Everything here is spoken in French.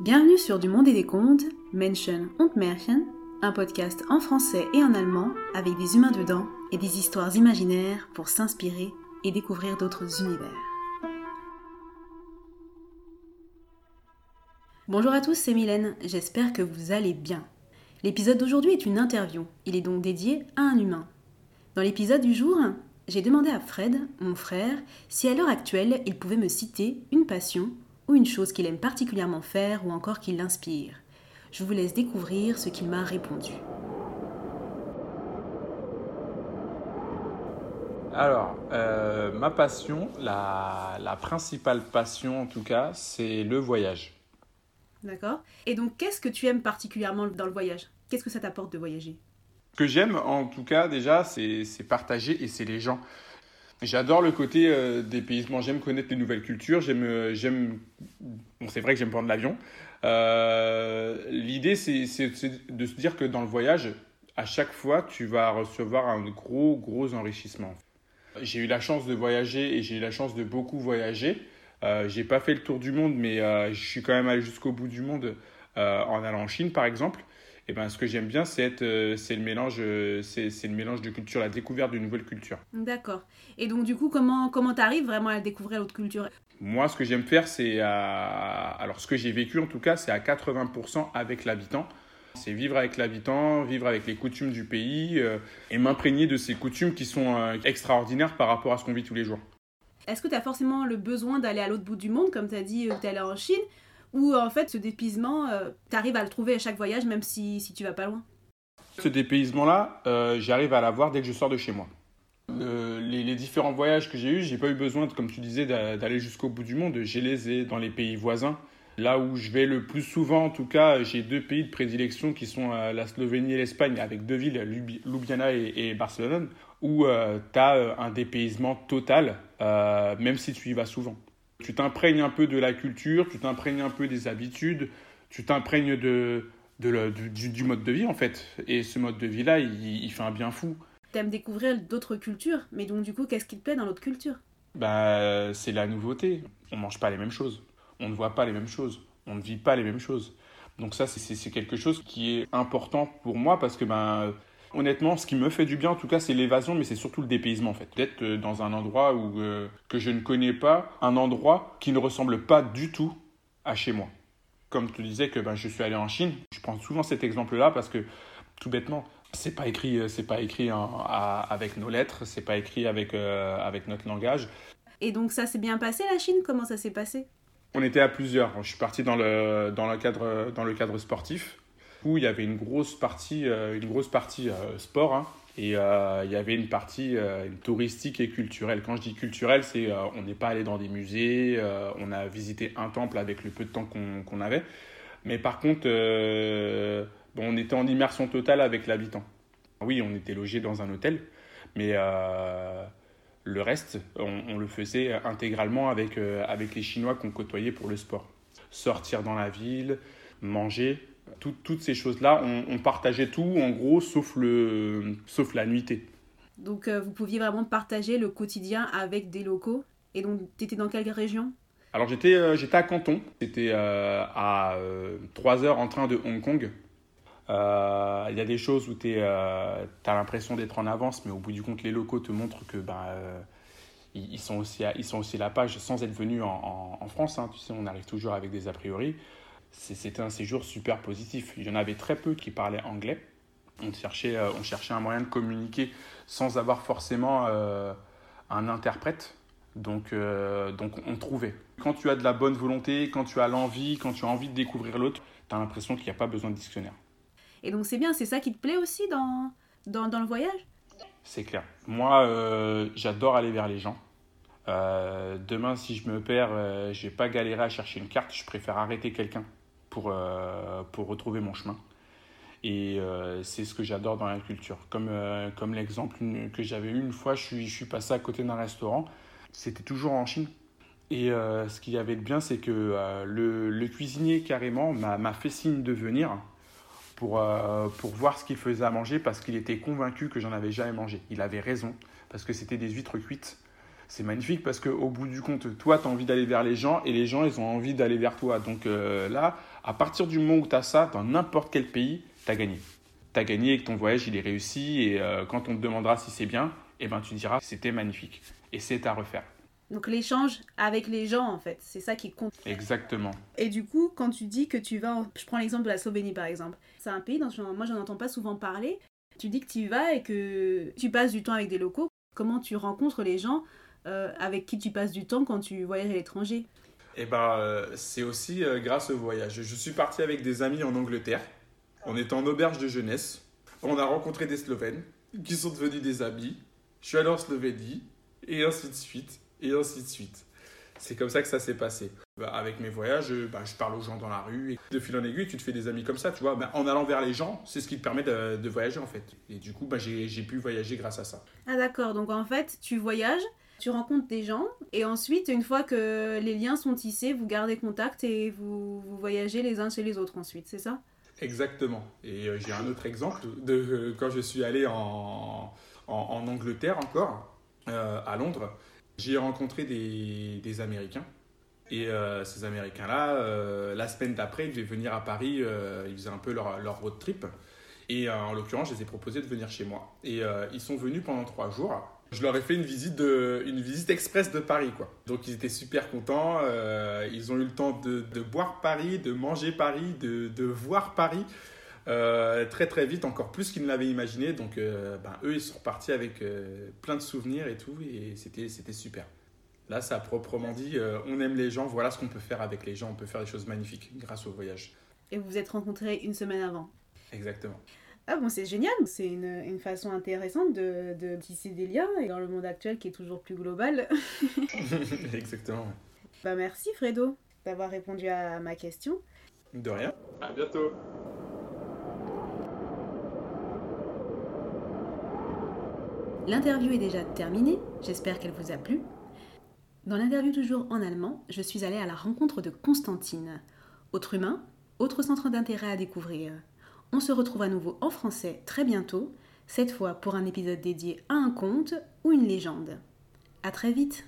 Bienvenue sur Du Monde et des Contes, Menschen und Märchen, un podcast en français et en allemand avec des humains dedans et des histoires imaginaires pour s'inspirer et découvrir d'autres univers. Bonjour à tous, c'est Mylène, j'espère que vous allez bien. L'épisode d'aujourd'hui est une interview, il est donc dédié à un humain. Dans l'épisode du jour, j'ai demandé à Fred, mon frère, si à l'heure actuelle il pouvait me citer une passion ou une chose qu'il aime particulièrement faire ou encore qui l'inspire. Je vous laisse découvrir ce qu'il m'a répondu. Alors, euh, ma passion, la, la principale passion en tout cas, c'est le voyage. D'accord Et donc, qu'est-ce que tu aimes particulièrement dans le voyage? Qu'est-ce que ça t'apporte de voyager? Ce que j'aime en tout cas déjà, c'est c'est partager et c'est les gens. J'adore le côté euh, dépaysement. J'aime connaître les nouvelles cultures. J'aime, euh, j'aime. Bon, c'est vrai que j'aime prendre l'avion. Euh, l'idée, c'est, c'est- c'est de se dire que dans le voyage, à chaque fois, tu vas recevoir un gros, gros enrichissement. J'ai eu la chance de voyager et j'ai eu la chance de beaucoup voyager. Euh, j'ai pas fait le tour du monde, mais euh, je suis quand même allé jusqu'au bout du monde euh, en allant en Chine, par exemple. Et ben, ce que j'aime bien, c'est le mélange, c'est, c'est le mélange de culture, la découverte d'une nouvelle culture. D'accord. Et donc, du coup, comment comment t'arrives vraiment à découvrir l'autre culture? Moi, ce que j'aime faire, c'est. Alors, ce que j'ai vécu, en tout cas, c'est à 80% avec l'habitant. C'est vivre avec l'habitant, vivre avec les coutumes du pays et m'imprégner de ces coutumes qui sont extraordinaires par rapport à ce qu'on vit tous les jours. Est-ce que tu as forcément le besoin d'aller à l'autre bout du monde, comme tu as dit, tu es allé en Chine Ou en fait, ce dépaysement, tu arrives à le trouver à chaque voyage, même si, si tu vas pas loin? Ce dépaysement-là, euh, j'arrive à l'avoir dès que je sors de chez moi. Euh, les, différents voyages que j'ai eus, j'ai pas eu besoin, comme tu disais, d'a- d'aller jusqu'au bout du monde. J'ai les dans les pays voisins. Là où je vais le plus souvent, en tout cas, j'ai deux pays de prédilection qui sont euh, la Slovénie et l'Espagne, avec deux villes, Ljubljana et, Barcelone, où tu as un dépaysement total, euh, même si tu y vas souvent. Tu t'imprègnes un peu de la culture, tu t'imprègnes un peu des habitudes, tu t'imprègnes de, de le- du, du- du mode de vie, en fait. Et ce mode de vie-là, il, il fait un bien fou. T'aimes découvrir d'autres cultures, mais donc du coup, qu'est-ce qui te plaît dans l'autre culture? Bah, c'est la nouveauté. On mange pas les mêmes choses. On ne voit pas les mêmes choses. On ne vit pas les mêmes choses. Donc ça, c'est- quelque chose qui est important pour moi parce que, ben, honnêtement, ce qui me fait du bien, en tout cas, c'est l'évasion, mais c'est surtout le dépaysement, en fait. D'être euh, dans un endroit où, euh, que je ne connais pas, un endroit qui ne ressemble pas du tout à chez moi. Comme tu disais que ben, je suis allé en Chine, je prends souvent cet exemple-là parce que, tout bêtement, c'est pas écrit, euh, c'est pas écrit avec nos lettres, c'est pas écrit avec, avec notre langage. Et donc ça s'est bien passé la Chine? Comment ça s'est passé? On était à plusieurs. Je suis parti dans le, dans le, cadre, dans le cadre sportif où il y avait une grosse partie, euh, une grosse partie euh, sport hein. et euh, il y avait une partie touristique et culturelle. Quand je dis culturelle, c'est euh, on n'est pas allé dans des musées, on a visité un temple avec le peu de temps qu'on avait. Mais par contre, on était en immersion totale avec l'habitant. Oui, on était logé dans un hôtel, mais le reste, on, on le faisait intégralement avec, euh, avec les Chinois qu'on côtoyait pour le sport. Sortir dans la ville, manger, tout- toutes ces choses-là, on, on partageait tout en gros, sauf, le, sauf la nuitée. Donc euh, vous pouviez vraiment partager le quotidien avec des locaux. Et donc, t'étais dans quelle région? Alors j'étais euh, j'étais à Canton, c'était à 3 heures en train de Hong Kong. Euh, Il y a des choses où tu as l'impression d'être en avance, mais au bout du compte, les locaux te montrent que ben, euh, ils, sont aussi ils sont aussi la page sans être venus en, en- France. hein. Tu sais, on arrive toujours avec des a priori. C'était un séjour super positif. Il y en avait très peu qui parlaient anglais. On cherchait, euh, on cherchait un moyen de communiquer sans avoir forcément euh, un interprète. Donc, euh, donc on trouvait. Quand tu as de la bonne volonté, quand tu as l'envie, quand tu as envie de découvrir l'autre, tu as l'impression qu'il n'y a pas besoin de dictionnaire. Et donc c'est bien, c'est ça qui te plaît aussi dans, dans, le voyage? C'est clair. Moi, euh, j'adore aller vers les gens. Euh, demain, si je me perds, euh, je vais pas galérer à chercher une carte. Je préfère arrêter quelqu'un pour, euh, pour retrouver mon chemin. Et c'est ce que j'adore dans la culture. Comme, comme l'exemple que j'avais eu une fois, je suis, je suis passé à côté d'un restaurant. C'était toujours en Chine. Et ce qu'il y avait de bien, c'est que le, cuisinier, carrément, m'a fait signe de venir pour, euh, pour voir ce qu'il faisait à manger parce qu'il était convaincu que j'en avais jamais mangé. Il avait raison parce que c'était des huîtres cuites c'est magnifique parce qu'au bout du compte, toi, tu as envie d'aller vers les gens et les gens, ils ont envie d'aller vers toi. Donc euh, là, à partir du moment où tu as ça, dans n'importe quel pays, tu as gagné. Tu as gagné et que ton voyage, il est réussi. Et euh, quand on te demandera si c'est bien, eh ben, tu diras c'était magnifique. Et c'est à refaire. Donc l'échange avec les gens, en fait, c'est ça qui compte. Exactement. Et du coup, quand tu dis que tu vas, je prends l'exemple de la Slovénie par exemple, c'est un pays dont moi j'en entends pas souvent parler. Tu dis que tu y vas et que tu passes du temps avec des locaux. Comment tu rencontres les gens euh, avec qui tu passes du temps quand tu voyages à l'étranger? Eh ben, euh, c'est aussi euh, grâce au voyage. Je suis parti avec des amis en Angleterre. On était en auberge de jeunesse. On a rencontré des Slovènes qui sont devenus des amis. Je suis allé en Slovénie et ainsi de suite et ainsi de suite. C'est comme ça que ça s'est passé. Bah, avec mes voyages, bah, je parle aux gens dans la rue. Et de fil en aiguille, tu te fais des amis comme ça, tu vois. Bah, en allant vers les gens, c'est ce qui te permet de, voyager, en fait. Et du coup, j'ai pu voyager grâce à ça. Ah d'accord, donc en fait, tu voyages, tu rencontres des gens, et ensuite, une fois que les liens sont tissés, vous gardez contact et vous, voyagez les uns chez les autres ensuite, c'est ça? Exactement. Et euh, j'ai un autre exemple de euh, quand je suis allé en, en, Angleterre encore, euh, à Londres. J'ai rencontré des, Américains. Et euh, ces Américains-là, euh, la semaine d'après, ils devaient venir à Paris. Euh, ils faisaient un peu leur, road trip. Et en l'occurrence, je les ai proposé de venir chez moi. Et ils sont venus pendant trois jours. Je leur ai fait une visite, de, une visite express de Paris. Quoi. Donc ils étaient super contents. ils ont eu le temps de, boire Paris, de manger Paris, de voir Paris. Euh, très très vite, encore plus qu'ils ne l'avaient imaginé. Donc euh, ben, eux, ils sont repartis avec euh, plein de souvenirs et tout, et c'était, c'était super. Là, ça a proprement dit, on aime les gens, voilà ce qu'on peut faire avec les gens, on peut faire des choses magnifiques grâce au voyage. Et vous vous êtes rencontrés une semaine avant Exactement. Ah bon, c'est génial, c'est une, une, façon intéressante de, de, tisser des liens, et dans le monde actuel qui est toujours plus global. Exactement. Bah merci Fredo d'avoir répondu à ma question. De rien. À bientôt. L'interview est déjà terminée, j'espère qu'elle vous a plu. Dans l'interview toujours en allemand, je suis allée à la rencontre de Constantine. Autre humain, autre centre d'intérêt à découvrir. On se retrouve à nouveau en français très bientôt, cette fois pour un épisode dédié à un conte ou une légende. À très vite